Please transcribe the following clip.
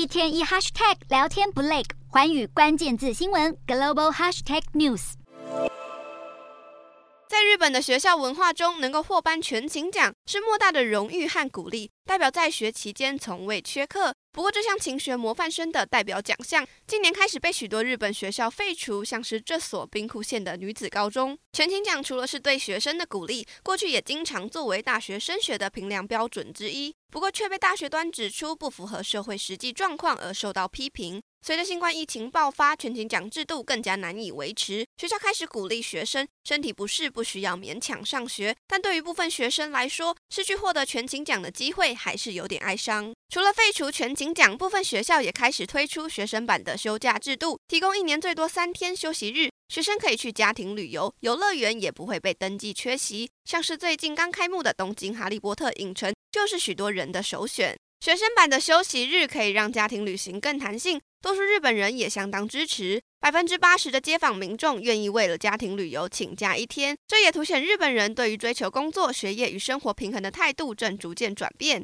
一天一 hashtag 聊天不累，环宇关键字新闻 global hashtag news。在日本的学校文化中，能够获颁全勤奖是莫大的荣誉和鼓励，代表在学期间从未缺课。不过，这项勤学模范生的代表奖项，近年开始被许多日本学校废除，像是这所兵库县的女子高中。全勤奖除了是对学生的鼓励，过去也经常作为大学升学的评量标准之一。不过，却被大学端指出不符合社会实际状况而受到批评。随着新冠疫情爆发，全勤奖制度更加难以维持，学校开始鼓励学生身体不适不需要勉强上学。但对于部分学生来说，失去获得全勤奖的机会还是有点哀伤。除了废除全勤奖，部分学校也开始推出学生版的休假制度，提供一年最多三天休息日，学生可以去家庭旅游，游乐园也不会被登记缺席。像是最近刚开幕的东京哈利波特影城，就是许多人的首选。学生版的休息日可以让家庭旅行更弹性，多数日本人也相当支持。百分之八十的街坊民众愿意为了家庭旅游请假一天，这也凸显日本人对于追求工作、学业与生活平衡的态度正逐渐转变。